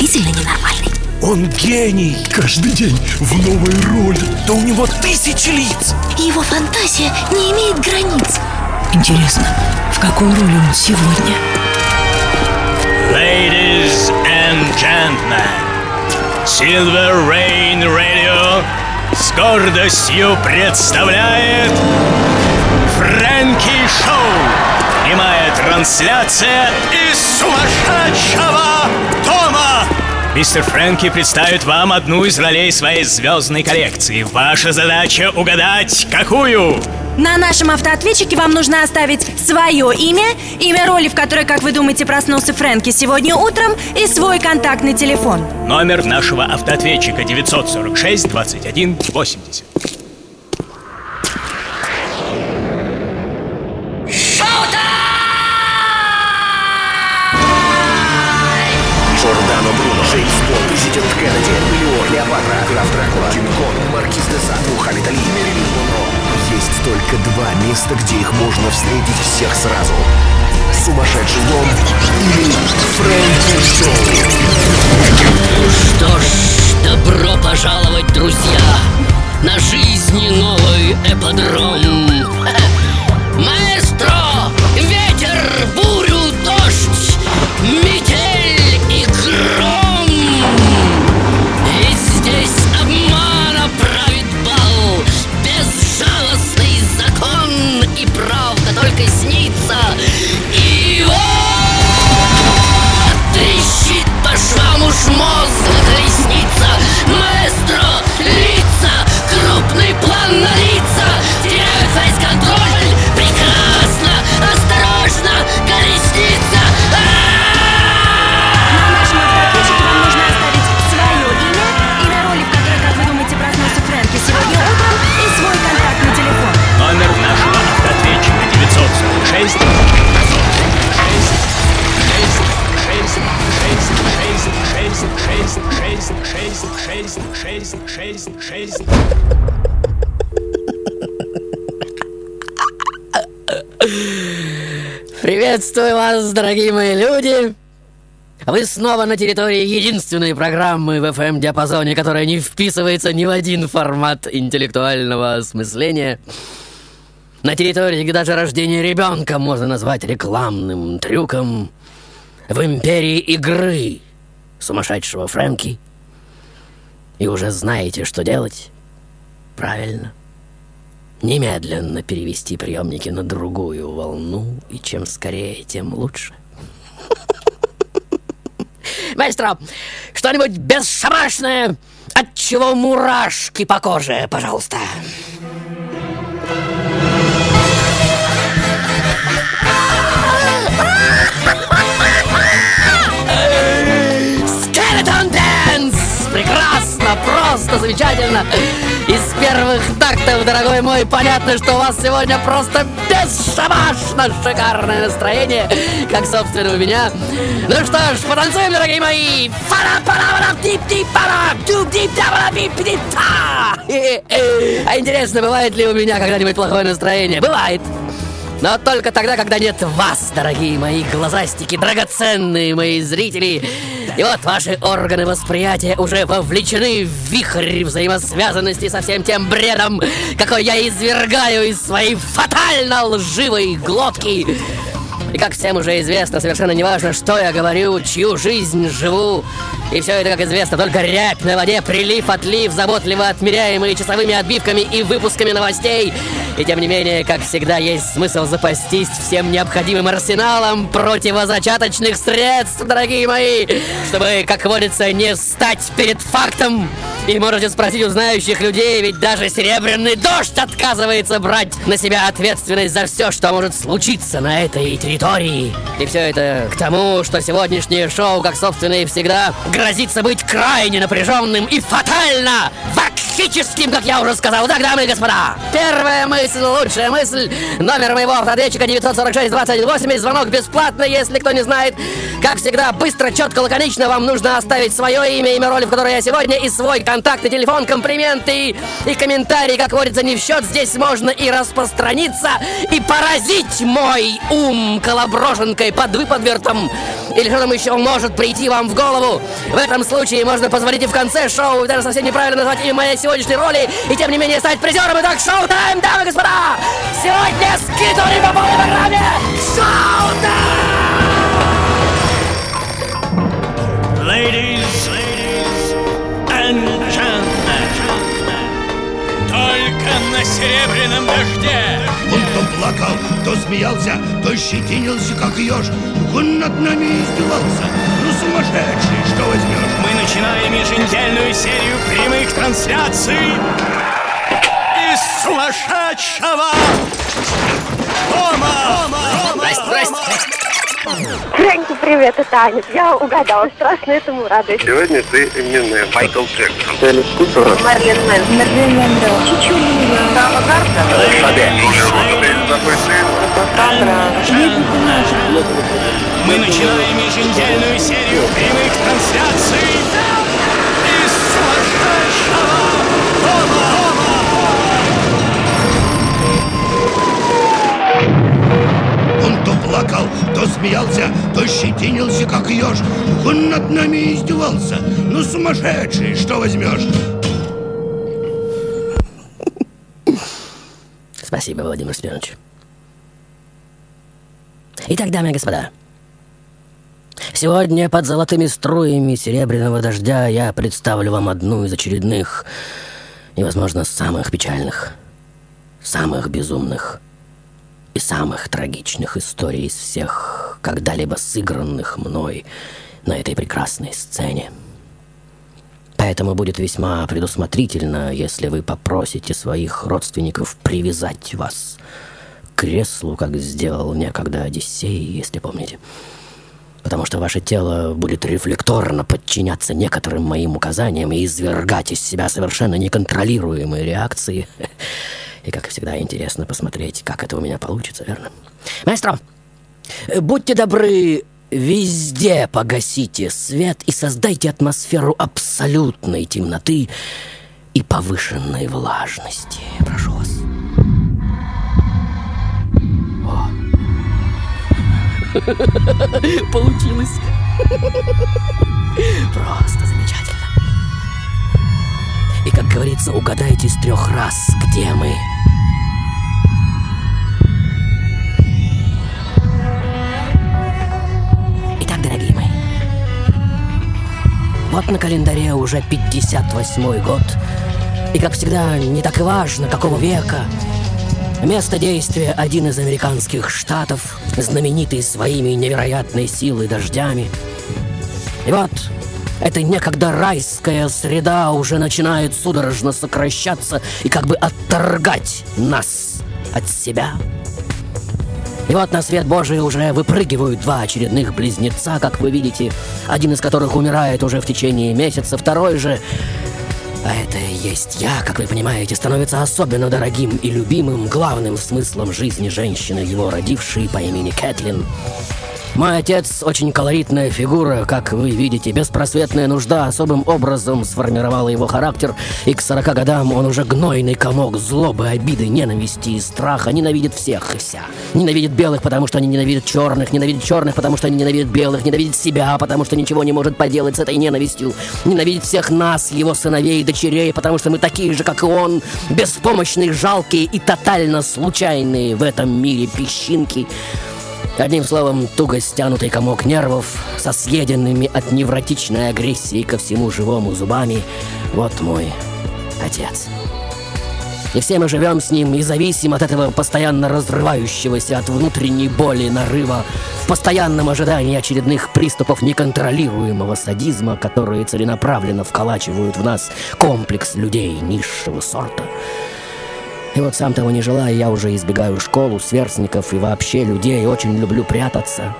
действительно ненормальный. Он гений! Каждый день в новой роли. Да у него тысячи лиц! Его фантазия не имеет границ. Интересно, в какой роли он сегодня? Ladies and gentlemen, Silver Rain Radio с гордостью представляет Фрэнки Шоу. Прямая трансляция из сумасшедшего дома. Мистер Фрэнки представит вам одну из ролей своей звездной коллекции. Ваша задача угадать, какую? На нашем автоответчике вам нужно оставить свое имя, имя роли, в которой, как вы думаете, проснулся Фрэнки сегодня утром, и свой контактный телефон. Номер нашего автоответчика 946 21 80. Президент Кеннеди, Леон, Клеопатра, граф Дракула, Кинг-Конг, Маркиз де Мухаммед Али, Мерилин Монро. Есть только два места, где их можно встретить всех сразу. Сумасшедший дом или Фрэнки Шоу. Что ж, добро пожаловать, друзья, на жизни новый эподром. Маэстро, дорогие мои люди! Вы снова на территории единственной программы в FM-диапазоне, которая не вписывается ни в один формат интеллектуального осмысления. На территории, где даже рождение ребенка можно назвать рекламным трюком. В империи игры сумасшедшего Фрэнки. И уже знаете, что делать? Правильно. Немедленно перевести приемники на другую волну, и чем скорее, тем лучше. Маэстро, что-нибудь бесшабашное, от чего мурашки по коже, пожалуйста. Просто замечательно! Из первых тактов, дорогой мой, понятно, что у вас сегодня просто бесшабашно шикарное настроение, как, собственно, у меня. Ну что ж, потанцуем, дорогие мои! А интересно, бывает ли у меня когда-нибудь плохое настроение? Бывает! Но только тогда, когда нет вас, дорогие мои глазастики, драгоценные мои зрители. И вот ваши органы восприятия уже вовлечены в вихрь взаимосвязанности со всем тем бредом, какой я извергаю из своей фатально лживой глотки. И как всем уже известно, совершенно неважно, что я говорю, чью жизнь живу. И все это, как известно, только рябь на воде, прилив-отлив, заботливо отмеряемые часовыми отбивками и выпусками новостей. И тем не менее, как всегда, есть смысл запастись всем необходимым арсеналом противозачаточных средств, дорогие мои, чтобы, как водится, не встать перед фактом. И можете спросить у знающих людей, ведь даже Серебряный Дождь отказывается брать на себя ответственность за все, что может случиться на этой территории. И все это к тому, что сегодняшнее шоу, как собственно и всегда, грозится быть крайне напряженным и фатально вакхическим, как я уже сказал. Так, дамы и господа, первая мысль, лучшая мысль, номер моего автоответчика 946-2180, звонок бесплатный, если кто не знает. Как всегда, быстро, четко, лаконично вам нужно оставить свое имя, имя роли, в которой я сегодня, и свой контакты, телефон, комплименты и комментарии, как говорится, не в счет. Здесь можно и распространиться, и поразить мой ум колоброженкой под выподвертом. Или что там еще может прийти вам в голову. В этом случае можно позвонить и в конце шоу, и даже совсем неправильно назвать имя моей сегодняшней роли, и тем не менее стать призером. Итак, шоу-тайм, дамы и господа! Сегодня скидывали по полной программе! Шоу-тайм! Ladies, ladies and gentlemen, только на серебряном дожде Он то плакал, то смеялся, то щетинился, как еж. Он над нами издевался. Ну, сумасшедший, что возьмешь? Начинаем еженедельную серию прямых трансляций из сумасшедшего дома. Здрасте, здрасте. Фрэнки, привет, это Аня. Я угадала, страшно этому радуюсь. Сегодня ты именная Майкл Джексон. Марлен Мэн. Марлен Монро. Чичулина. Сава Мы начинаем еженедельную серию прямых трансляций из сумасшедшего Он то плакал, то смеялся, то щетинился, как еж. Он над нами издевался. Ну, сумасшедший, что возьмешь? Спасибо, Владимир Семенович. Итак, дамы и господа, сегодня под золотыми струями серебряного дождя я представлю вам одну из очередных и, возможно, самых печальных, самых безумных и самых трагичных историй из всех когда-либо сыгранных мной на этой прекрасной сцене. Поэтому будет весьма предусмотрительно, если вы попросите своих родственников привязать вас к креслу, как сделал некогда Одиссей, если помните. Потому что ваше тело будет рефлекторно подчиняться некоторым моим указаниям и извергать из себя совершенно неконтролируемые реакции. И, как всегда, интересно посмотреть, как это у меня получится, верно? Маэстро, будьте добры, везде погасите свет и создайте атмосферу абсолютной темноты и повышенной влажности. Прошу вас. Получилось. Просто замечательно. И, как говорится, угадайте с трех раз, где мы. Итак, дорогие мои, вот на календаре уже 58-й год. И, как всегда, не так и важно, какого века. Место действия – один из американских штатов, знаменитый своими невероятной силой дождями. И вот эта некогда райская среда уже начинает судорожно сокращаться и как бы отторгать нас от себя. И вот на свет Божий уже выпрыгивают два очередных близнеца, как вы видите, один из которых умирает уже в течение месяца, второй же, а это и есть я, как вы понимаете, становится особенно дорогим и любимым главным смыслом жизни женщины, его родившей по имени Кэтлин. Мой отец очень колоритная фигура, как вы видите. Беспросветная нужда особым образом сформировала его характер, и к 40 годам он уже гнойный комок злобы, обиды, ненависти и страха. Ненавидит всех и вся. Ненавидит белых, потому что они ненавидят черных, ненавидит черных, потому что они ненавидят белых, ненавидит себя, потому что ничего не может поделать с этой ненавистью. Ненавидит всех нас, его сыновей и дочерей, потому что мы такие же, как и он, беспомощные, жалкие и тотально случайные в этом мире песчинки. Одним словом, туго стянутый комок нервов со съеденными от невротичной агрессии ко всему живому зубами. Вот мой отец. И все мы живем с ним и зависим от этого постоянно разрывающегося от внутренней боли нарыва в постоянном ожидании очередных приступов неконтролируемого садизма, которые целенаправленно вколачивают в нас комплекс людей низшего сорта. И вот сам того не желая, я уже избегаю школу, сверстников и вообще людей, очень люблю прятаться.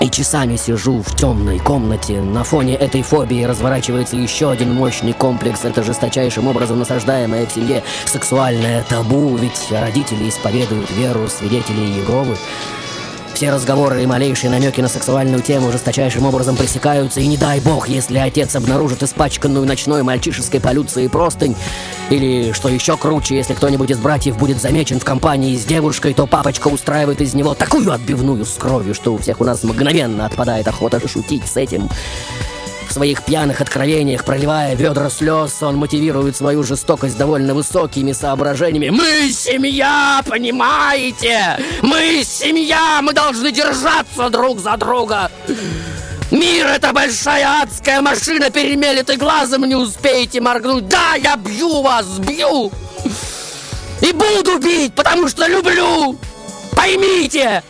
И часами сижу в темной комнате. На фоне этой фобии разворачивается еще один мощный комплекс. Это жесточайшим образом насаждаемое в семье сексуальное табу. Ведь родители исповедуют веру свидетелей Иеговы. Все разговоры и малейшие намеки на сексуальную тему жесточайшим образом пресекаются, и не дай бог, если отец обнаружит испачканную ночной мальчишеской полюцией простынь, или, что еще круче, если кто-нибудь из братьев будет замечен в компании с девушкой, то папочка устраивает из него такую отбивную с кровью, что у всех у нас мгновенно отпадает охота шутить с этим. В своих пьяных откровениях, проливая ведра слез, он мотивирует свою жестокость довольно высокими соображениями. «Мы семья, понимаете? Мы семья, мы должны держаться друг за друга!» Мир — это большая адская машина, перемелет и глазом не успеете моргнуть. Да, я бью вас, бью! И буду бить, потому что люблю! Поймите!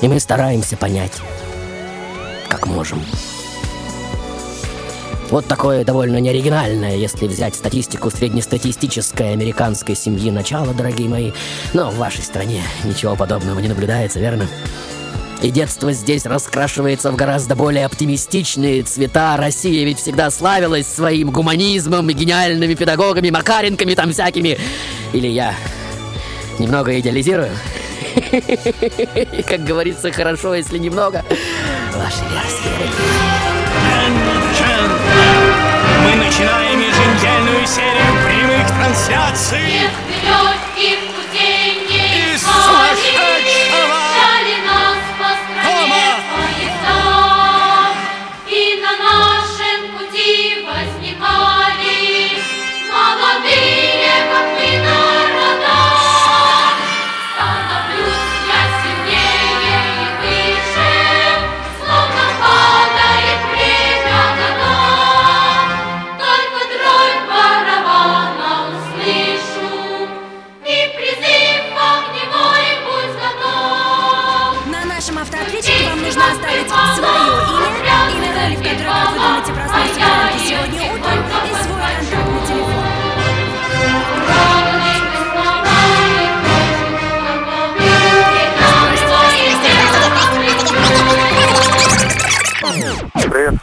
И мы стараемся понять как можем. Вот такое довольно неоригинальное, если взять статистику среднестатистической американской семьи начала, дорогие мои. Но в вашей стране ничего подобного не наблюдается, верно? И детство здесь раскрашивается в гораздо более оптимистичные цвета. Россия ведь всегда славилась своим гуманизмом и гениальными педагогами, макаренками там всякими. Или я немного идеализирую? Как говорится, хорошо, если немного. Ваши версии. Мы начинаем еженедельную серию прямых трансляций из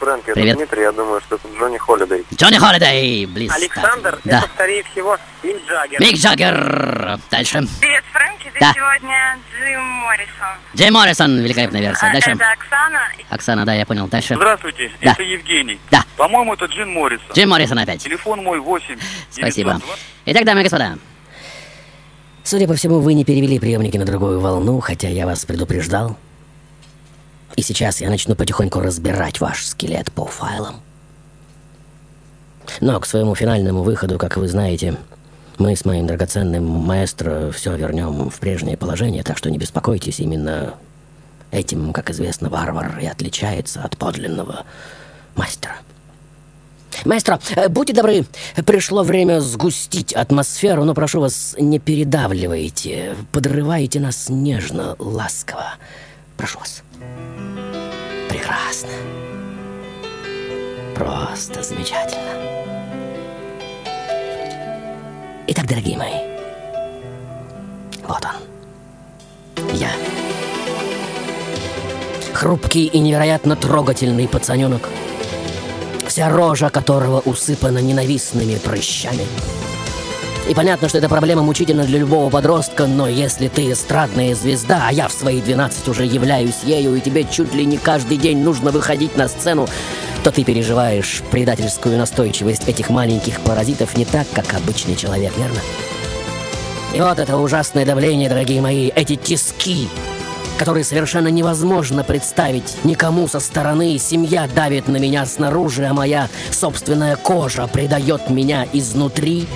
Фрэнк, это Привет. Дмитрий, я думаю, что это Джонни Холидей. Джонни Холидей, близ. Александр, Да. это, скорее всего, Мик Джаггер. Мик Джаггер. Дальше. Привет, Фрэнки, Да. сегодня Джим Моррисон. Джей Моррисон, великолепная версия. А, Дальше. Это Оксана. Оксана, да, я понял. Дальше. Здравствуйте, Да. это Евгений. Да. По-моему, это Джин Моррисон. Джим Моррисон опять. Телефон мой 8. Спасибо. Итак, дамы и господа. Судя по всему, вы не перевели приемники на другую волну, хотя я вас предупреждал. И сейчас я начну потихоньку разбирать ваш скелет по файлам. Но к своему финальному выходу, как вы знаете, мы с моим драгоценным маэстро все вернем в прежнее положение, так что не беспокойтесь, именно этим, как известно, варвар и отличается от подлинного мастера. Маэстро, э, будьте добры, пришло время сгустить атмосферу, но прошу вас, не передавливайте, подрывайте нас нежно, ласково. Прошу вас. Прекрасно. Просто замечательно. Итак, дорогие мои, вот он. Я. Хрупкий и невероятно трогательный пацаненок, вся рожа которого усыпана ненавистными прыщами. И понятно, что эта проблема мучительна для любого подростка, но если ты эстрадная звезда, а я в свои 12 уже являюсь ею, и тебе чуть ли не каждый день нужно выходить на сцену, то ты переживаешь предательскую настойчивость этих маленьких паразитов не так, как обычный человек, верно? И вот это ужасное давление, дорогие мои, эти тиски, которые совершенно невозможно представить никому со стороны. Семья давит на меня снаружи, а моя собственная кожа предает меня изнутри.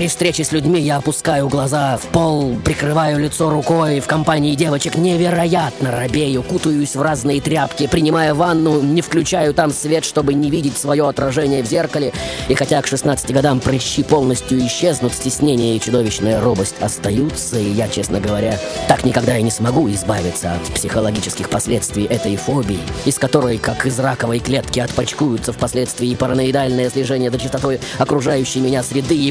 При встрече с людьми я опускаю глаза в пол, прикрываю лицо рукой. В компании девочек невероятно робею, кутаюсь в разные тряпки, принимая ванну, не включаю там свет, чтобы не видеть свое отражение в зеркале. И хотя к 16 годам прыщи полностью исчезнут, стеснение и чудовищная робость остаются, и я, честно говоря, так никогда и не смогу избавиться от психологических последствий этой фобии, из которой, как из раковой клетки, отпочкуются впоследствии параноидальное слежение за чистотой окружающей меня среды, и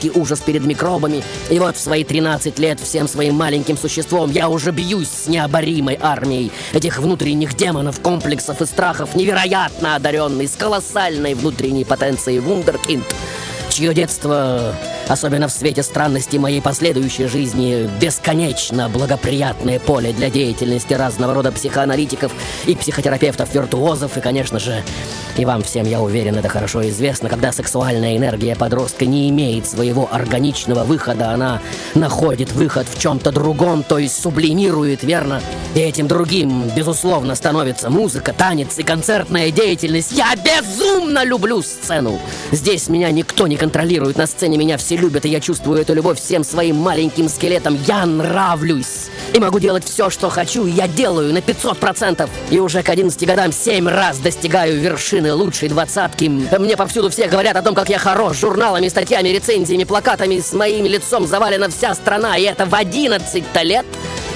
патологический ужас перед микробами. И вот в свои 13 лет всем своим маленьким существом я уже бьюсь с необоримой армией этих внутренних демонов, комплексов и страхов, невероятно одаренный, с колоссальной внутренней потенцией вундеркинд, чье детство Особенно в свете странности моей последующей жизни бесконечно благоприятное поле для деятельности разного рода психоаналитиков и психотерапевтов-виртуозов, и, конечно же, и вам всем, я уверен, это хорошо известно, когда сексуальная энергия подростка не имеет своего органичного выхода, она находит выход в чем-то другом, то есть сублимирует, верно? И этим другим, безусловно, становится музыка, танец и концертная деятельность. Я безумно люблю сцену. Здесь меня никто не контролирует, на сцене меня все любят, и я чувствую эту любовь всем своим маленьким скелетом. Я нравлюсь. И могу делать все, что хочу, и я делаю на 500%. И уже к 11 годам 7 раз достигаю вершины лучшей двадцатки. Мне повсюду все говорят о том, как я хорош. Журналами, статьями, рецензиями, плакатами с моим лицом завалена вся страна. И это в 11 лет.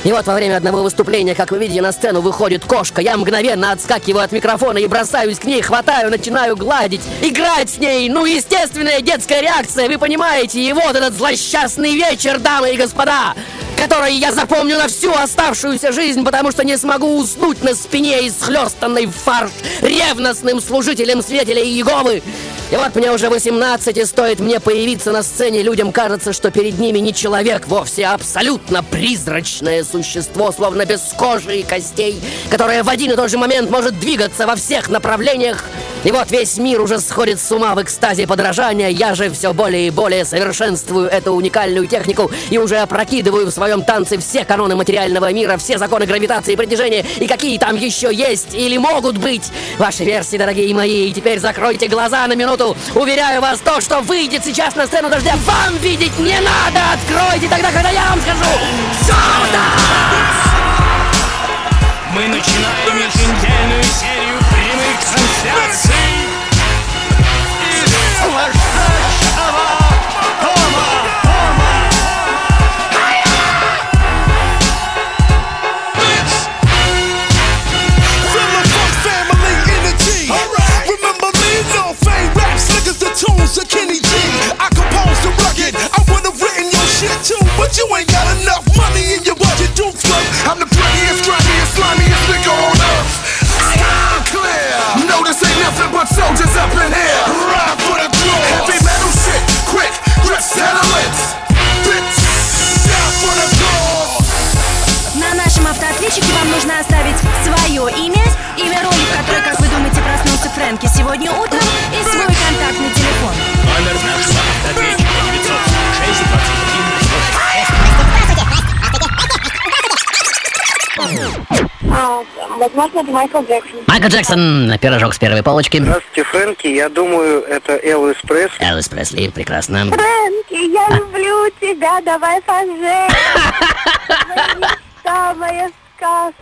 И вот во время одного выступления, как вы видите, на сцену выходит кошка. Я мгновенно отскакиваю от микрофона и бросаюсь к ней, хватаю, начинаю гладить, играть с ней. Ну, естественная детская реакция, вы понимаете. И вот этот злосчастный вечер, дамы и господа, который я запомню на всю оставшуюся жизнь, потому что не смогу уснуть на спине исхлестанной в фарш ревностным служителем свидетелей Иеговы. И вот мне уже 18, и стоит мне появиться на сцене, людям кажется, что перед ними не человек вовсе, а абсолютно призрачное существо, словно без кожи и костей, которое в один и тот же момент может двигаться во всех направлениях. И вот весь мир уже сходит с ума в экстазе подражания, я же все более и более совершенствую эту уникальную технику и уже опрокидываю в своем танце все каноны материального мира, все законы гравитации и притяжения, и какие там еще есть или могут быть ваши версии, дорогие мои. И теперь закройте глаза на минуту. Уверяю вас, то, что выйдет сейчас на сцену дождя, вам видеть не надо. Откройте тогда, когда я вам скажу. Сюда! Мы начинаем еженедельную серию прямых трансляций you ain't got enough money in your budget, Duke Club. I'm the Возможно, это Майкл Джексон. Майкл Джексон, пирожок с первой полочки. Здравствуйте, Фрэнки. Я думаю, это Элвис Пресли. Элвис Пресли, прекрасно. Фрэнки, я люблю тебя, давай поженимся. Моя сказка.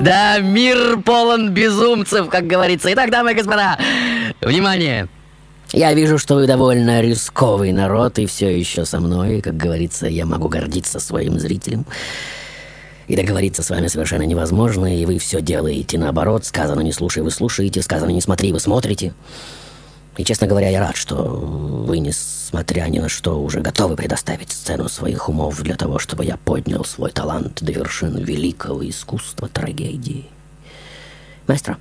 Да, мир полон безумцев, как говорится. Итак, дамы и господа, внимание! Я вижу, что вы довольно рисковый народ, и все еще со мной. Как говорится, я могу гордиться своим зрителем. И договориться с вами совершенно невозможно, и вы все делаете наоборот. Сказано не слушай, вы слушаете, сказано не смотри, вы смотрите. И, честно говоря, я рад, что вы, несмотря ни на что, уже готовы предоставить сцену своих умов для того, чтобы я поднял свой талант до вершин великого искусства трагедии. Маэстро,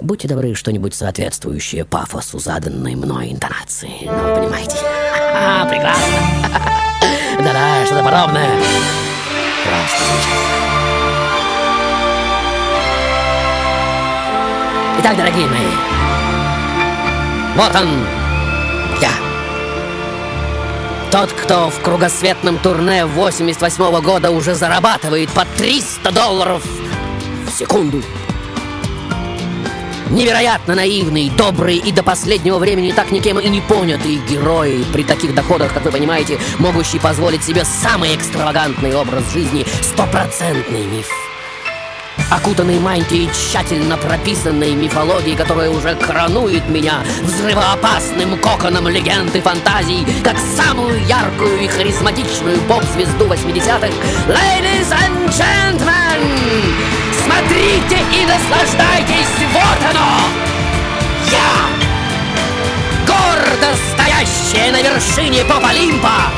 будьте добры, что-нибудь соответствующее пафосу заданной мной интонации. Ну, вы понимаете? А, прекрасно. Да-да, что-то подобное. Итак, дорогие мои, вот он, я. Тот, кто в кругосветном турне 88 года уже зарабатывает по 300 долларов в секунду. Невероятно наивный, добрый и до последнего времени так никем и не понятый герой при таких доходах, как вы понимаете, могущий позволить себе самый экстравагантный образ жизни, стопроцентный миф. Окутанный мантией тщательно прописанной мифологии, которая уже коронует меня взрывоопасным коконом легенд и фантазий, как самую яркую и харизматичную поп-звезду 80-х. Ladies and gentlemen, смотрите и наслаждайтесь, вот оно! Я! Гордо стоящая на вершине поп-олимпа!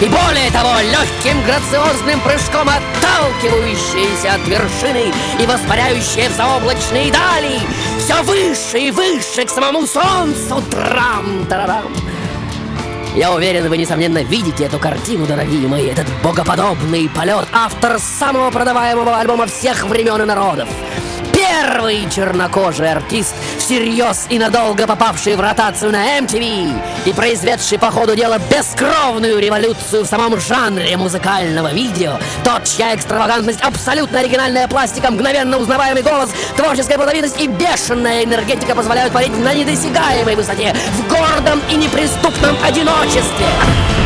И более того, легким грациозным прыжком отталкивающаяся от вершины и воспаряющая в заоблачные дали, все выше и выше к самому солнцу, трам-тарарам. Я уверен, вы, несомненно, видите эту картину, дорогие мои, этот богоподобный полет. Автор самого продаваемого альбома всех времен и народов. Первый чернокожий артист, всерьез и надолго попавший в ротацию на MTV и произведший по ходу дела бескровную революцию в самом жанре музыкального видео. Тот, чья экстравагантность, абсолютно оригинальная пластика, мгновенно узнаваемый голос, творческая плодовитость и бешеная энергетика позволяют парить на недосягаемой высоте, в гордом и неприступном одиночестве.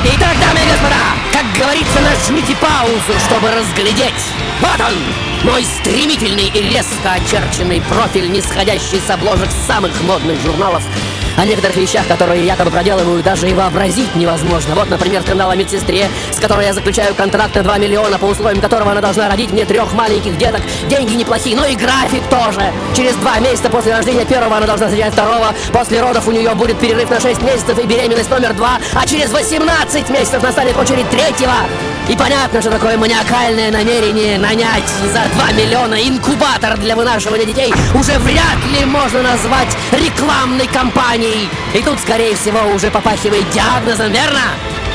Итак, дамы и господа, как говорится, нажмите паузу, чтобы разглядеть. Вот он, мой стремительный и резко очерченный профиль, нисходящий с обложек самых модных журналов. О некоторых вещах, которые якобы проделываю, даже и вообразить невозможно. Вот, например, скандал о медсестре, с которой я заключаю контракт на 2 миллиона, по условиям которого она должна родить мне трех маленьких деток. Деньги неплохие, но и график тоже. Через два месяца после рождения первого она должна зачать второго. После родов у нее будет перерыв на 6 месяцев и беременность номер два. А через 18 месяцев настанет очередь третьего. И понятно, что такое маниакальное намерение нанять за 2 миллиона инкубатор для вынашивания детей уже вряд ли можно назвать рекламной кампанией. И тут, скорее всего, уже попахивает диагнозом, верно?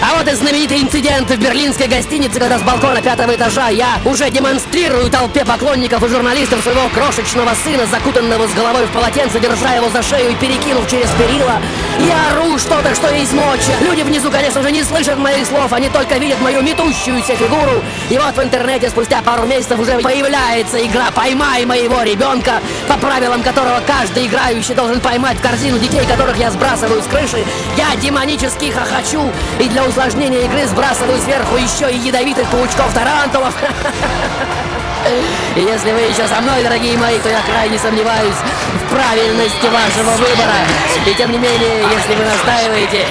А вот и знаменитый инцидент в берлинской гостинице, когда с балкона пятого этажа я уже демонстрирую толпе поклонников и журналистов своего крошечного сына, закутанного с головой в полотенце, держа его за шею и перекинув через перила. Я ору что-то, что есть мочи. Люди внизу, конечно же, не слышат моих слов, они только видят мою метущуюся фигуру. И вот в интернете спустя пару месяцев уже появляется игра «Поймай моего ребенка», по правилам которого каждый играющий должен поймать в корзину детей, которых я сбрасываю с крыши. Я демонически хохочу и для усложнения игры сбрасываю сверху еще и ядовитых паучков-тарантулов. Если вы еще со мной, дорогие мои, то я крайне сомневаюсь в правильности вашего выбора. И тем не менее, если вы настаиваете,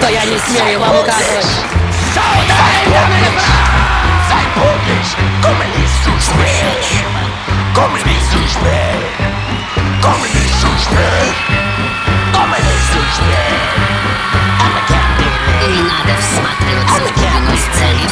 то я не смею вам указывать. Шоу-тайм, дамы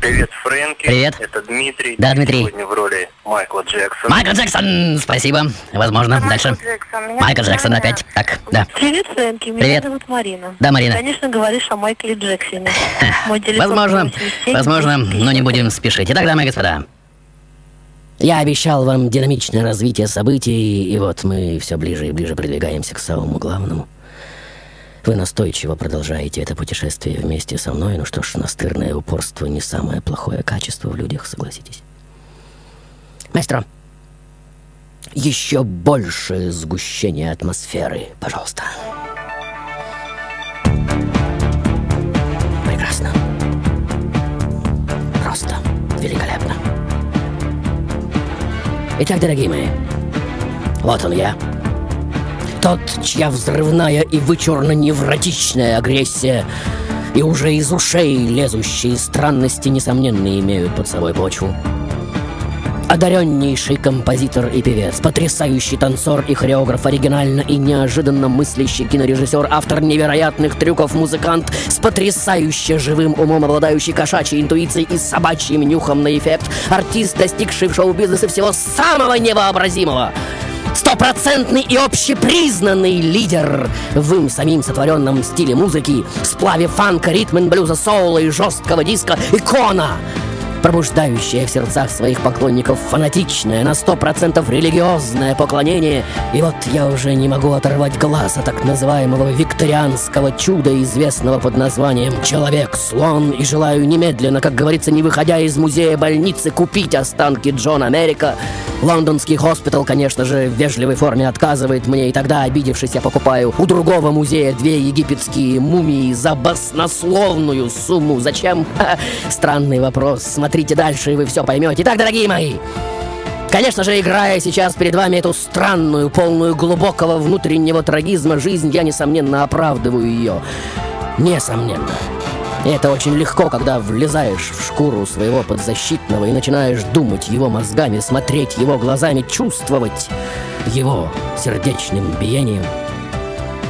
Привет, Фрэнки. Привет. Это Дмитрий. Да, Дмитрий. Сегодня в роли Майкла Джексона. Майкл Джексон, спасибо. Возможно, дальше. Майкл Джексон опять. Так, да. Привет, Фрэнки. Меня Привет. зовут Марина. Да, Марина. Конечно, говоришь о Майкле Джексоне. Мой телефон Возможно, 87 возможно, но не будем спешить. Итак, дамы и господа. Я обещал вам динамичное развитие событий, и вот мы все ближе и ближе продвигаемся к самому главному. Вы настойчиво продолжаете это путешествие вместе со мной. Ну что ж, настырное упорство не самое плохое качество в людях, согласитесь. Маэстро, еще больше сгущения атмосферы, пожалуйста. Прекрасно. Просто великолепно. Итак, дорогие мои, вот он я. Тот, чья взрывная и вычурно-невротичная агрессия и уже из ушей лезущие странности, несомненно, имеют под собой почву. Одареннейший композитор и певец, потрясающий танцор и хореограф, оригинально и неожиданно мыслящий кинорежиссер, автор невероятных трюков, музыкант с потрясающе живым умом, обладающий кошачьей интуицией и собачьим нюхом на эффект, артист, достигший в шоу-бизнесе всего самого невообразимого. Стопроцентный и общепризнанный лидер в им самим сотворенном стиле музыки, сплаве фанка, ритм блюза, соула и жесткого диска, икона, пробуждающая в сердцах своих поклонников фанатичное, на сто процентов религиозное поклонение. И вот я уже не могу оторвать глаз от так называемого викторианского чуда, известного под названием «Человек-слон», и желаю немедленно, как говорится, не выходя из музея больницы, купить останки Джона Америка. Лондонский хоспитал, конечно же, в вежливой форме отказывает мне, и тогда, обидевшись, я покупаю у другого музея две египетские мумии за баснословную сумму. Зачем? Странный вопрос. Смотрите дальше, и вы все поймете. Итак, дорогие мои, Конечно же, играя сейчас перед вами эту странную, полную глубокого внутреннего трагизма жизнь, я, несомненно, оправдываю ее. Несомненно. И это очень легко, когда влезаешь в шкуру своего подзащитного и начинаешь думать его мозгами, смотреть его глазами, чувствовать его сердечным биением.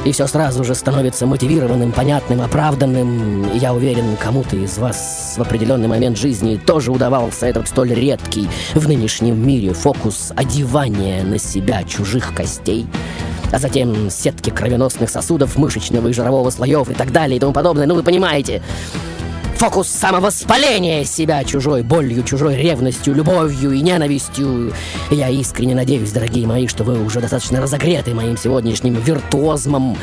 И все сразу же становится мотивированным, понятным, оправданным. И я уверен, кому-то из вас в определенный момент жизни тоже удавался этот столь редкий в нынешнем мире фокус одевания на себя чужих костей а затем сетки кровеносных сосудов, мышечного и жирового слоев и так далее и тому подобное. Ну, вы понимаете. Фокус самовоспаления себя чужой болью, чужой ревностью, любовью и ненавистью. Я искренне надеюсь, дорогие мои, что вы уже достаточно разогреты моим сегодняшним виртуозмом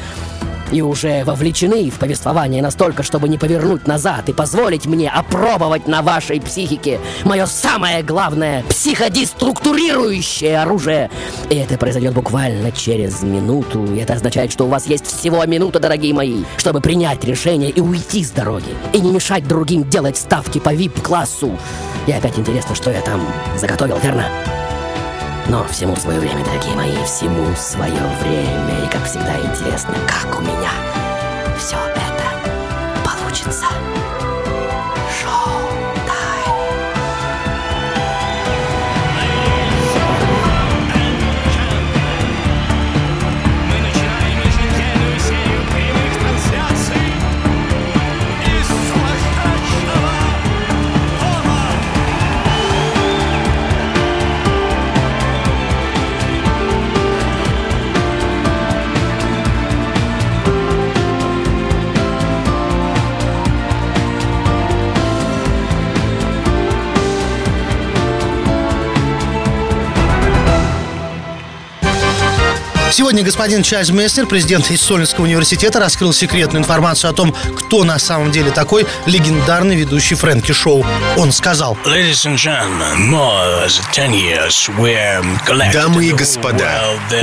и уже вовлечены в повествование настолько, чтобы не повернуть назад и позволить мне опробовать на вашей психике мое самое главное психодеструктурирующее оружие. И это произойдет буквально через минуту. И это означает, что у вас есть всего минута, дорогие мои, чтобы принять решение и уйти с дороги. И не мешать другим делать ставки по VIP-классу. И опять интересно, что я там заготовил, верно? Но всему свое время, дорогие мои, всему свое время. И, как всегда, интересно, как у меня все это Сегодня господин Чарльз Месснер, президент из Солинского университета, раскрыл секретную информацию о том, кто на самом деле такой легендарный ведущий Фрэнки Шоу. Он сказал... Дамы и господа,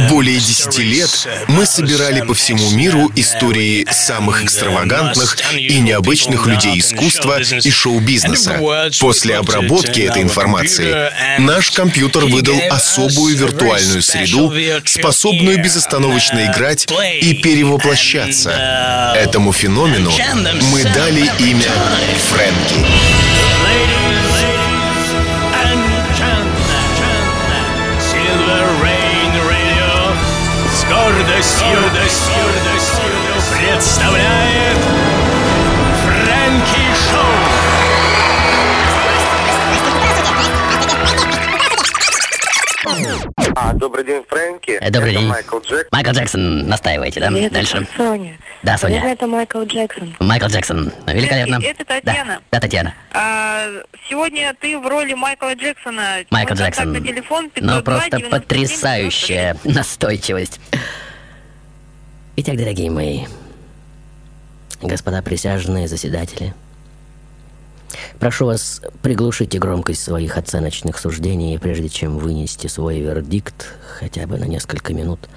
более десяти лет мы собирали по всему миру истории самых экстравагантных и необычных людей искусства и шоу-бизнеса. После обработки этой информации наш компьютер выдал особую виртуальную среду, способную безостановочно играть и перевоплощаться. Этому феномену мы дали имя Фрэнки. С гордостью, гордостью, гордостью представляет А, добрый день, Фрэнки. Э, добрый Это день. Майкл Джексон. Майкл Джексон, настаиваете, да? Привет, Дальше. это Соня. Да, Соня. Наверное, это Майкл Джексон. Майкл Джексон. Великолепно. Это Татьяна. Да, Татьяна. А, сегодня ты в роли Майкла Джексона. Майкл Мой Джексон. контактный телефон Ну, 502 просто 97 потрясающая настойчивость. Итак, дорогие мои, господа присяжные заседатели, прошу вас, приглушите громкость своих оценочных суждений, прежде чем вынести свой вердикт, хотя бы на несколько минут.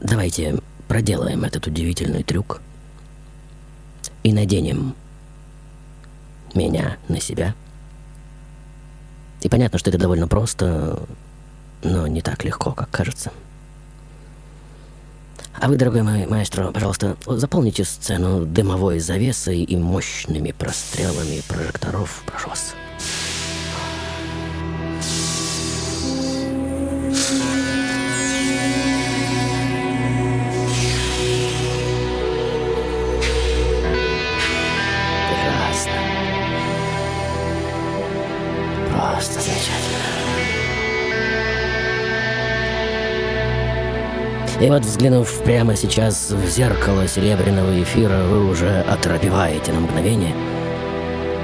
Давайте проделаем этот удивительный трюк и наденем меня на себя. И понятно, что это довольно просто, но не так легко, как кажется. А вы, дорогой мой маэстро, пожалуйста, заполните сцену дымовой завесой и мощными прострелами прожекторов. Прошу вас. Прекрасно. Просто И вот, взглянув прямо сейчас в зеркало серебряного эфира, вы уже оторопеваете на мгновение.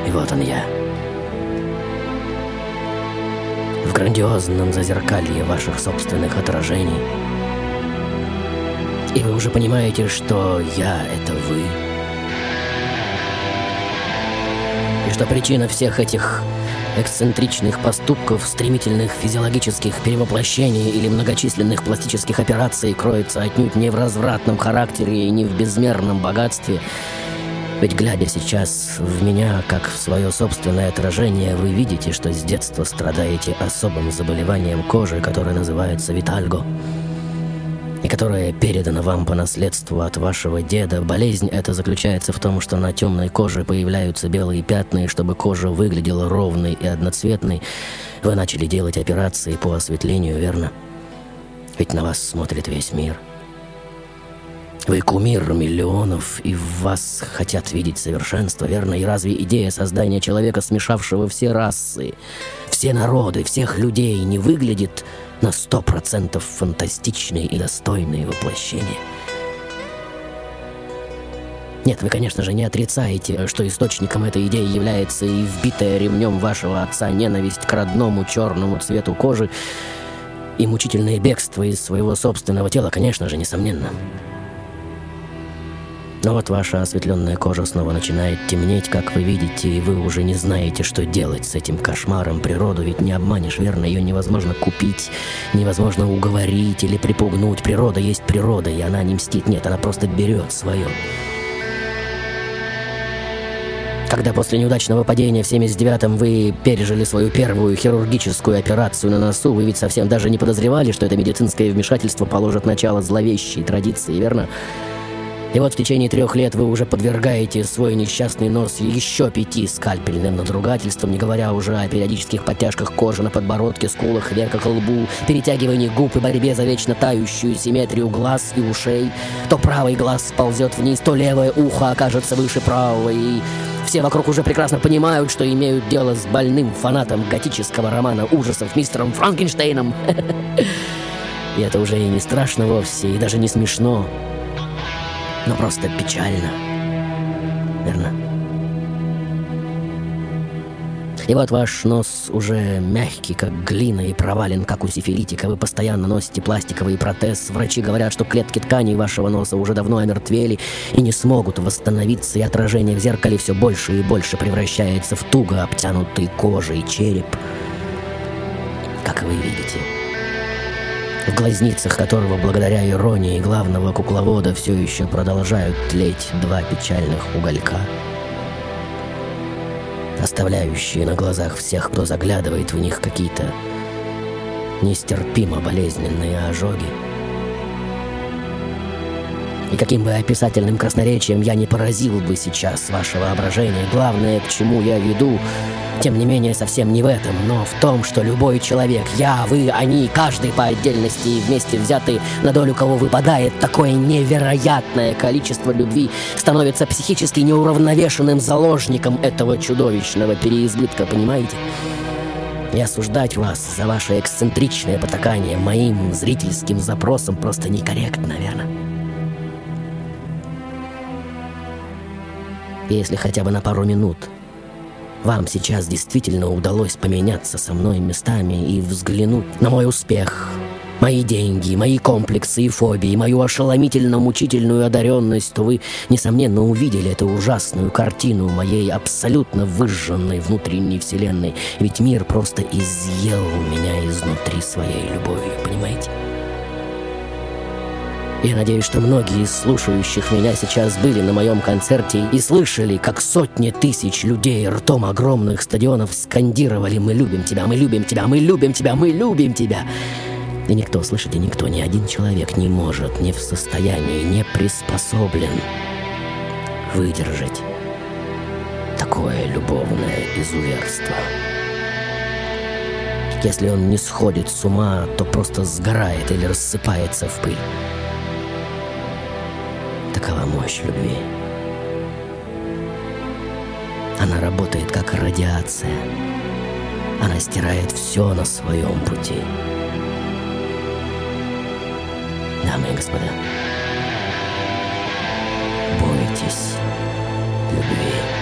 И вот он я. В грандиозном зазеркалье ваших собственных отражений. И вы уже понимаете, что я — это вы. И что причина всех этих эксцентричных поступков, стремительных физиологических перевоплощений или многочисленных пластических операций кроется отнюдь не в развратном характере и не в безмерном богатстве, Ведь глядя сейчас в меня, как в свое собственное отражение, вы видите, что с детства страдаете особым заболеванием кожи, которое называется витальго, и которое передано вам по наследству от вашего деда. Болезнь эта заключается в том, что на темной коже появляются белые пятна, и чтобы кожа выглядела ровной и одноцветной, вы начали делать операции по осветлению, верно? Ведь на вас смотрит весь мир. Вы кумир миллионов, и в вас хотят видеть совершенство, верно? И разве идея создания человека, смешавшего все расы, все народы, всех людей, не выглядит на сто процентов фантастичной и достойной воплощения? Нет, вы, конечно же, не отрицаете, что источником этой идеи является и вбитая ремнем вашего отца ненависть к родному черному цвету кожи и мучительное бегство из своего собственного тела, конечно же, несомненно. Но вот ваша осветленная кожа снова начинает темнеть, как вы видите, и вы уже не знаете, что делать с этим кошмаром. Природу ведь не обманешь, верно? Ее невозможно купить, невозможно уговорить или припугнуть. Природа есть природа, и она не мстит. Нет, она просто берет свое. Когда после неудачного падения в 79-м вы пережили свою первую хирургическую операцию на носу, вы ведь совсем даже не подозревали, что это медицинское вмешательство положит начало зловещей традиции, верно? И вот в течение трех лет вы уже подвергаете свой несчастный нос еще пяти скальпельным надругательствам, не говоря уже о периодических подтяжках кожи на подбородке, скулах, веках, лбу, перетягивании губ и борьбе за вечно тающую симметрию глаз и ушей. То правый глаз сползет вниз, то левое ухо окажется выше правого, и все вокруг уже прекрасно понимают, что имеют дело с больным фанатом готического романа ужасов мистером Франкенштейном. И это уже и не страшно вовсе, и даже не смешно но просто печально. Верно? И вот ваш нос уже мягкий, как глина, и провален, как у сифилитика. Вы постоянно носите пластиковый протез. Врачи говорят, что клетки тканей вашего носа уже давно омертвели и не смогут восстановиться, и отражение в зеркале все больше и больше превращается в туго обтянутый кожей череп. Как вы видите, в глазницах которого, благодаря иронии главного кукловода, все еще продолжают тлеть два печальных уголька, оставляющие на глазах всех, кто заглядывает в них какие-то нестерпимо болезненные ожоги. И каким бы описательным красноречием я не поразил бы сейчас ваше воображение, главное, к чему я веду, тем не менее, совсем не в этом, но в том, что любой человек, я, вы, они, каждый по отдельности и вместе взятый, на долю кого выпадает такое невероятное количество любви, становится психически неуравновешенным заложником этого чудовищного переизбытка, понимаете? И осуждать вас за ваше эксцентричное потакание моим зрительским запросом просто некорректно, наверное. Если хотя бы на пару минут вам сейчас действительно удалось поменяться со мной местами и взглянуть на мой успех, мои деньги, мои комплексы и фобии, мою ошеломительно-мучительную одаренность, то вы, несомненно, увидели эту ужасную картину моей абсолютно выжженной внутренней вселенной. Ведь мир просто изъел меня изнутри своей любовью, понимаете? Я надеюсь, что многие из слушающих меня сейчас были на моем концерте и слышали, как сотни тысяч людей ртом огромных стадионов скандировали «Мы любим тебя, мы любим тебя, мы любим тебя, мы любим тебя!» И никто, слышите, никто, ни один человек не может, не в состоянии, не приспособлен выдержать такое любовное изуверство. Если он не сходит с ума, то просто сгорает или рассыпается в пыль. Такова мощь любви. Она работает как радиация. Она стирает все на своем пути. Дамы и господа, бойтесь любви.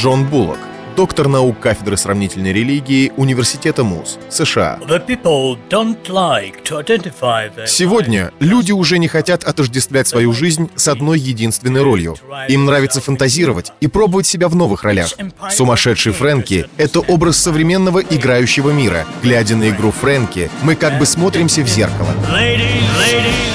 Джон Буллок, доктор наук кафедры сравнительной религии Университета МУЗ, США. Сегодня люди уже не хотят отождествлять свою жизнь с одной единственной ролью. Им нравится фантазировать и пробовать себя в новых ролях. Сумасшедший Фрэнки — это образ современного играющего мира. Глядя на игру Фрэнки, мы как бы смотримся в зеркало. Ladies, ladies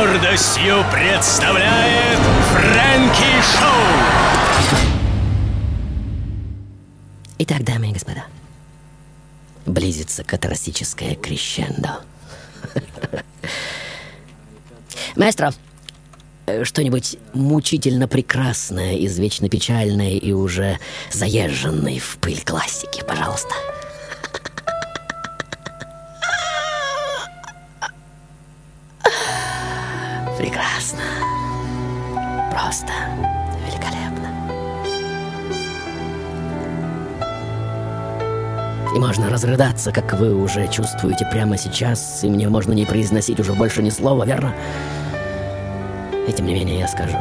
гордостью представляет Фрэнки Шоу! Итак, дамы и господа, близится катарсическое крещендо. Маэстро, э, что-нибудь мучительно прекрасное из вечно печальной и уже заезженной в пыль классики, пожалуйста. Прекрасно. Просто великолепно. И можно разрыдаться, как вы уже чувствуете прямо сейчас, и мне можно не произносить уже больше ни слова, верно? И тем не менее я скажу,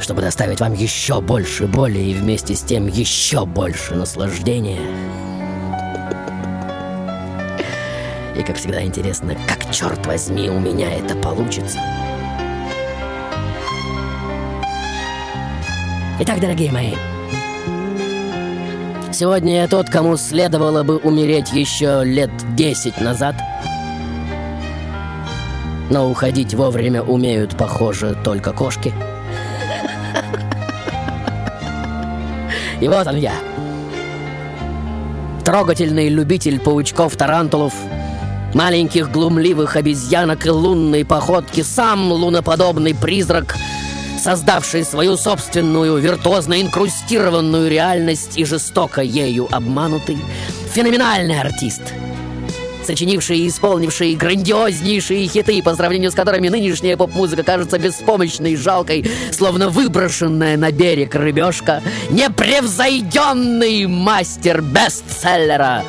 чтобы доставить вам еще больше боли и вместе с тем еще больше наслаждения. И, как всегда, интересно, как, черт возьми, у меня это получится. Итак, дорогие мои, сегодня я тот, кому следовало бы умереть еще лет десять назад. Но уходить вовремя умеют, похоже, только кошки. И вот он я. Трогательный любитель паучков-тарантулов, маленьких глумливых обезьянок и лунной походки, сам луноподобный призрак, создавший свою собственную виртуозно инкрустированную реальность и жестоко ею обманутый, феноменальный артист — сочинивший и исполнивший грандиознейшие хиты, по сравнению с которыми нынешняя поп-музыка кажется беспомощной и жалкой, словно выброшенная на берег рыбешка, непревзойденный мастер бестселлера,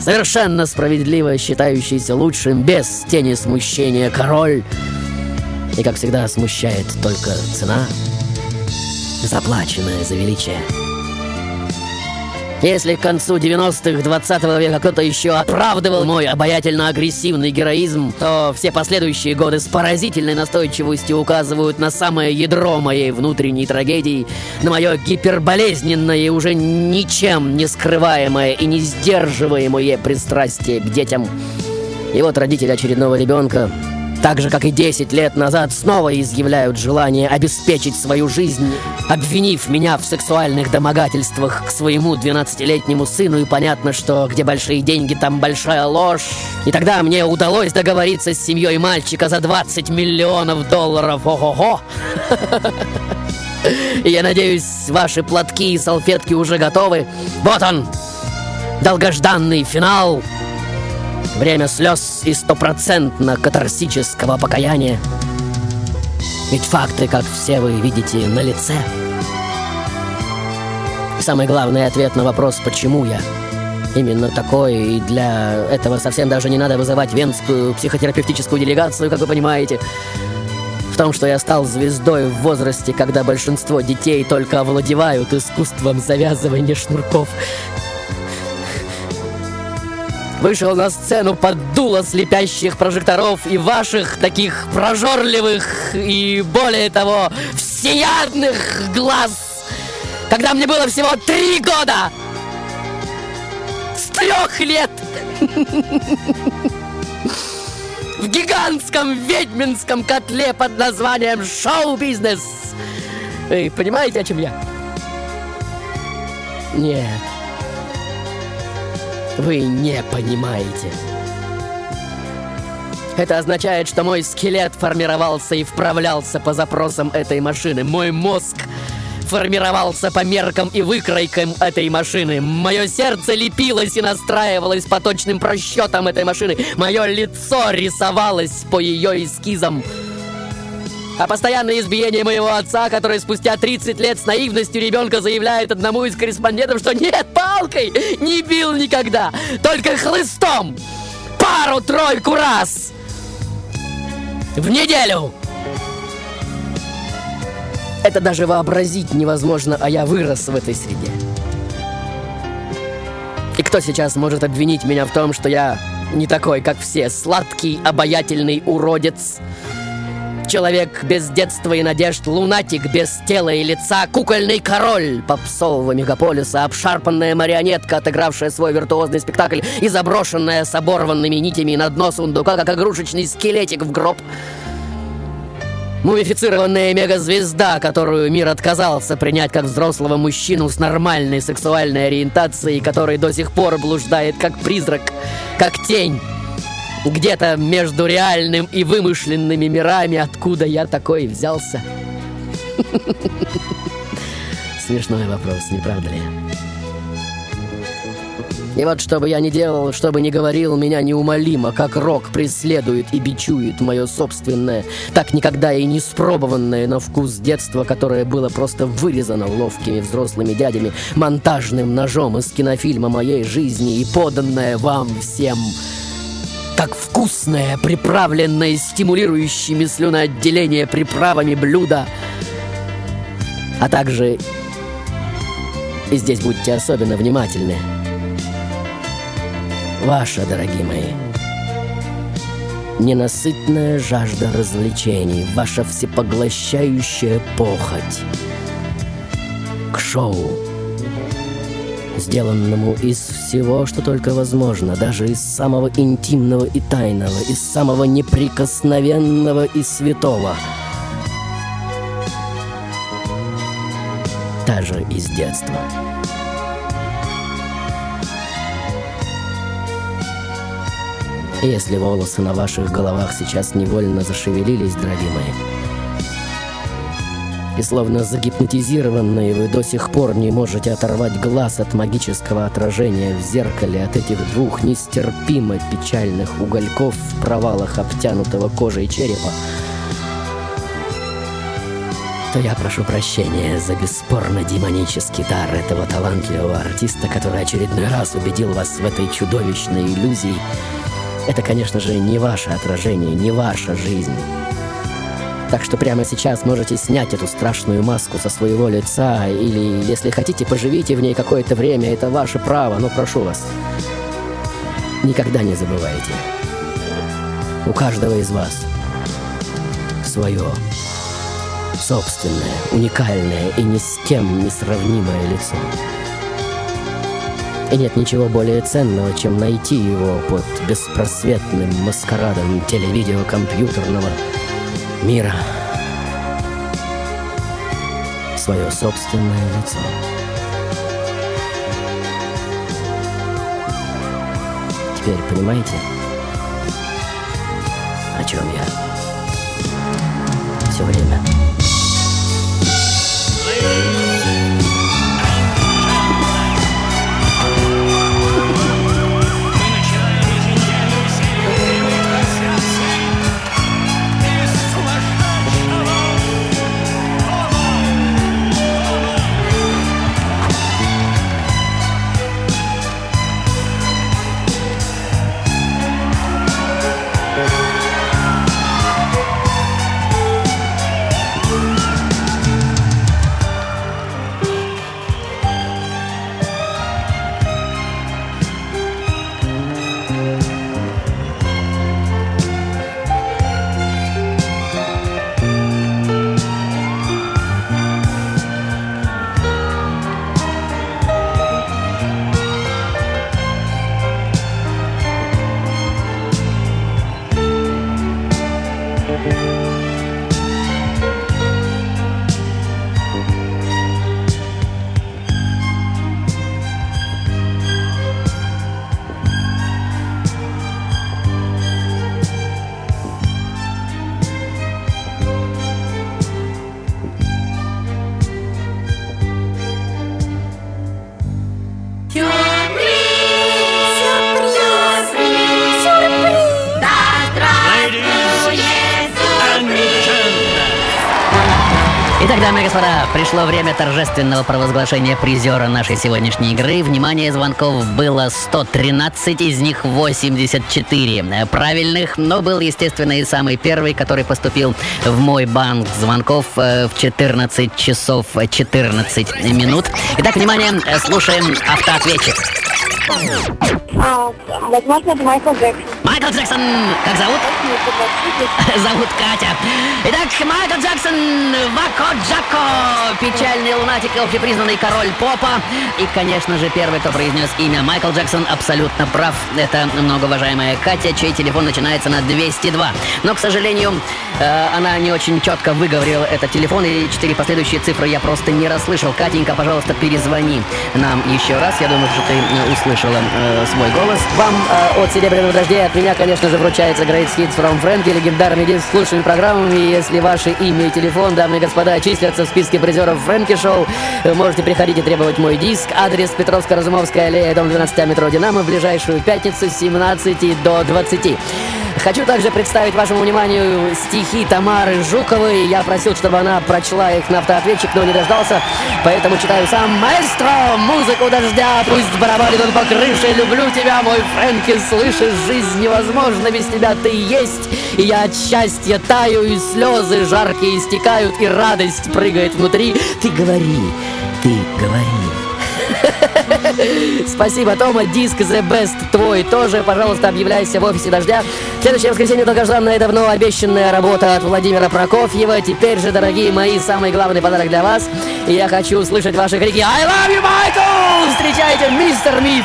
совершенно справедливо считающийся лучшим без тени смущения король. И, как всегда, смущает только цена, заплаченная за величие. Если к концу 90-х 20 века кто-то еще оправдывал мой обаятельно-агрессивный героизм, то все последующие годы с поразительной настойчивостью указывают на самое ядро моей внутренней трагедии, на мое гиперболезненное и уже ничем не скрываемое и не сдерживаемое пристрастие к детям. И вот родители очередного ребенка так же, как и 10 лет назад, снова изъявляют желание обеспечить свою жизнь, обвинив меня в сексуальных домогательствах к своему 12-летнему сыну, и понятно, что где большие деньги, там большая ложь. И тогда мне удалось договориться с семьей мальчика за 20 миллионов долларов. Ого-го! Я надеюсь, ваши платки и салфетки уже готовы. Вот он! Долгожданный финал! Время слез и стопроцентно катарсического покаяния. Ведь факты, как все вы видите, на лице. Самый главный ответ на вопрос «почему я?» Именно такой, и для этого совсем даже не надо вызывать венскую психотерапевтическую делегацию, как вы понимаете. В том, что я стал звездой в возрасте, когда большинство детей только овладевают искусством завязывания шнурков вышел на сцену под дуло слепящих прожекторов и ваших таких прожорливых и, более того, всеядных глаз, когда мне было всего три года! С трех лет! В гигантском ведьминском котле под названием «Шоу-бизнес». Вы понимаете, о чем я? Нет. Вы не понимаете. Это означает, что мой скелет формировался и вправлялся по запросам этой машины. Мой мозг формировался по меркам и выкройкам этой машины. Мое сердце лепилось и настраивалось по точным просчетам этой машины. Мое лицо рисовалось по ее эскизам. А постоянное избиение моего отца, который спустя 30 лет с наивностью ребенка заявляет одному из корреспондентов, что нет, палкой не бил никогда, только хлыстом. Пару-тройку раз. В неделю. Это даже вообразить невозможно, а я вырос в этой среде. И кто сейчас может обвинить меня в том, что я не такой, как все, сладкий, обаятельный уродец, Человек без детства и надежд, лунатик без тела и лица, кукольный король попсового мегаполиса, обшарпанная марионетка, отыгравшая свой виртуозный спектакль и заброшенная с оборванными нитями на дно сундука, как игрушечный скелетик в гроб. Мумифицированная мегазвезда, которую мир отказался принять как взрослого мужчину с нормальной сексуальной ориентацией, который до сих пор блуждает как призрак, как тень. Где-то между реальным и вымышленными мирами, откуда я такой взялся. Смешной вопрос, не правда ли? И вот что бы я ни делал, что бы ни говорил, меня неумолимо, как рок, преследует и бичует мое собственное, так никогда и не спробованное на вкус детства, которое было просто вырезано ловкими взрослыми дядями монтажным ножом из кинофильма моей жизни и поданное вам всем как вкусное, приправленное стимулирующими слюноотделение приправами блюдо, а также, и здесь будьте особенно внимательны, ваша, дорогие мои, ненасытная жажда развлечений, ваша всепоглощающая похоть к шоу, сделанному из всего, что только возможно, даже из самого интимного и тайного, из самого неприкосновенного и святого. Даже из детства. Если волосы на ваших головах сейчас невольно зашевелились, дорогие мои, и словно загипнотизированные вы до сих пор не можете оторвать глаз от магического отражения в зеркале от этих двух нестерпимо печальных угольков в провалах обтянутого кожей черепа, то я прошу прощения за бесспорно демонический дар этого талантливого артиста, который очередной раз убедил вас в этой чудовищной иллюзии. Это, конечно же, не ваше отражение, не ваша жизнь. Так что прямо сейчас можете снять эту страшную маску со своего лица, или, если хотите, поживите в ней какое-то время, это ваше право, но прошу вас, никогда не забывайте. У каждого из вас свое собственное, уникальное и ни с кем не сравнимое лицо. И нет ничего более ценного, чем найти его под беспросветным маскарадом телевидеокомпьютерного мира. Свое собственное лицо. Теперь понимаете, о чем я пришло время торжественного провозглашения призера нашей сегодняшней игры. Внимание, звонков было 113, из них 84 э, правильных, но был, естественно, и самый первый, который поступил в мой банк звонков э, в 14 часов 14 минут. Итак, внимание, слушаем автоответчик. А, возможно, это Майкл Джексон. Майкл Джексон, как зовут? Зовут Катя. Итак, Майкл Джексон, Вако Джако, печальный лунатик и общепризнанный король попа. И, конечно же, первый, кто произнес имя Майкл Джексон, абсолютно прав. Это многоуважаемая Катя, чей телефон начинается на 202. Но, к сожалению, э, она не очень четко выговорила этот телефон, и четыре последующие цифры я просто не расслышал. Катенька, пожалуйста, перезвони нам еще раз. Я думаю, что ты э, услышала э, свой голос. Вам э, от Серебряного дождя от меня, конечно же, вручается Great Hits from Frankie, легендарный диск с лучшими программами. Если ваше имя и телефон, дамы и господа, числятся в списке призеров Фрэнки Шоу, можете приходить и требовать мой диск. Адрес Петровско-Разумовская аллея, дом 12 метро Динамо, в ближайшую пятницу с 17 до 20. Хочу также представить вашему вниманию стихи Тамары Жуковой. Я просил, чтобы она прочла их на автоответчик, но не дождался, поэтому читаю сам. Маэстро, музыку дождя, пусть барабанит он по крыше. Люблю тебя, мой Фрэнки, слышишь, жизнь невозможна без тебя, ты есть. И я от счастья таю, и слезы жаркие истекают, и радость прыгает внутри. Ты говори, ты говори. Спасибо, Тома. Диск The Best твой тоже. Пожалуйста, объявляйся в офисе «Дождя». Следующее воскресенье долгожданная давно обещанная работа от Владимира Прокофьева. Теперь же, дорогие мои, самый главный подарок для вас. Я хочу услышать ваши крики «I love you, Майкл!» Встречайте, мистер Миф!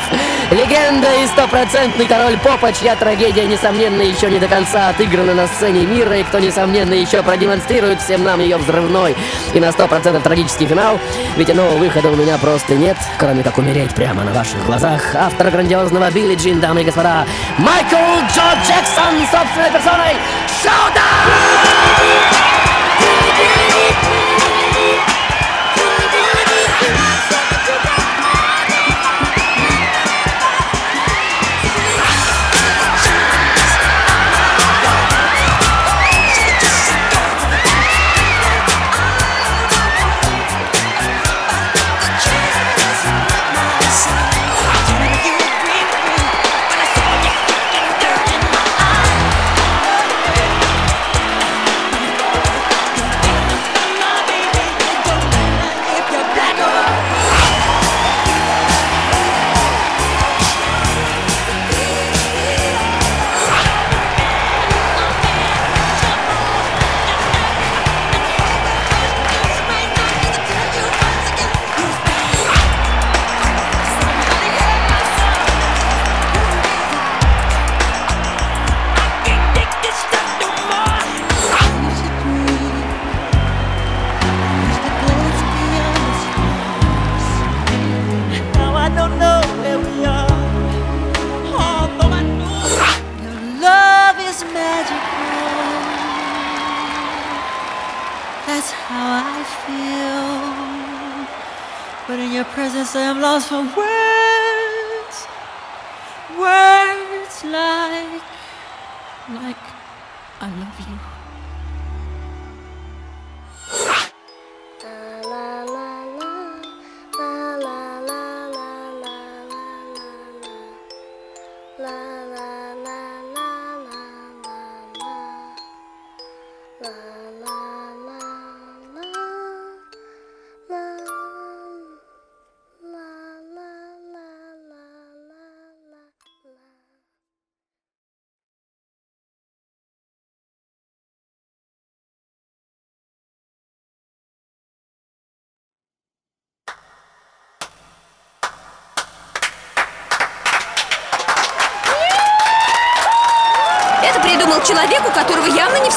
Легенда и стопроцентный король попа, чья трагедия, несомненно, еще не до конца отыграна на сцене мира, и кто, несомненно, еще продемонстрирует всем нам ее взрывной и на сто процентов трагический финал. Ведь иного выхода у меня просто нет, кроме как умереть прямо на ваших глазах. Автор грандиозного Билли Джин, дамы и господа, Майкл Джо Джексон собственной персоной.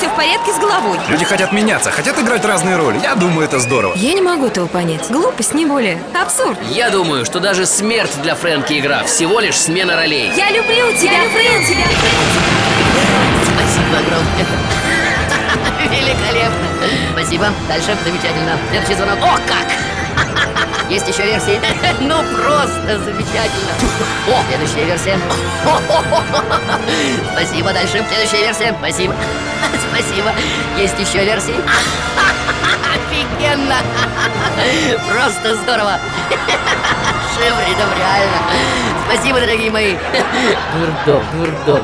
Все в порядке с головой. Люди хотят меняться, хотят играть разные роли. Я думаю, это здорово. Я не могу этого понять. Глупость, не более. Абсурд. Я думаю, что даже смерть для Фрэнки игра всего лишь смена ролей. Я люблю тебя, Фрэнки. Спасибо огромное. Великолепно. Спасибо. Дальше. Замечательно. Следующий звонок. О, как! Есть еще версии? Ну, просто замечательно. О, следующая версия. Спасибо. Дальше. Следующая версия. Спасибо. Спасибо. Есть еще версии? Офигенно! Просто здорово! Шеф, реально! Спасибо, дорогие мои! Дурдом, дурдом.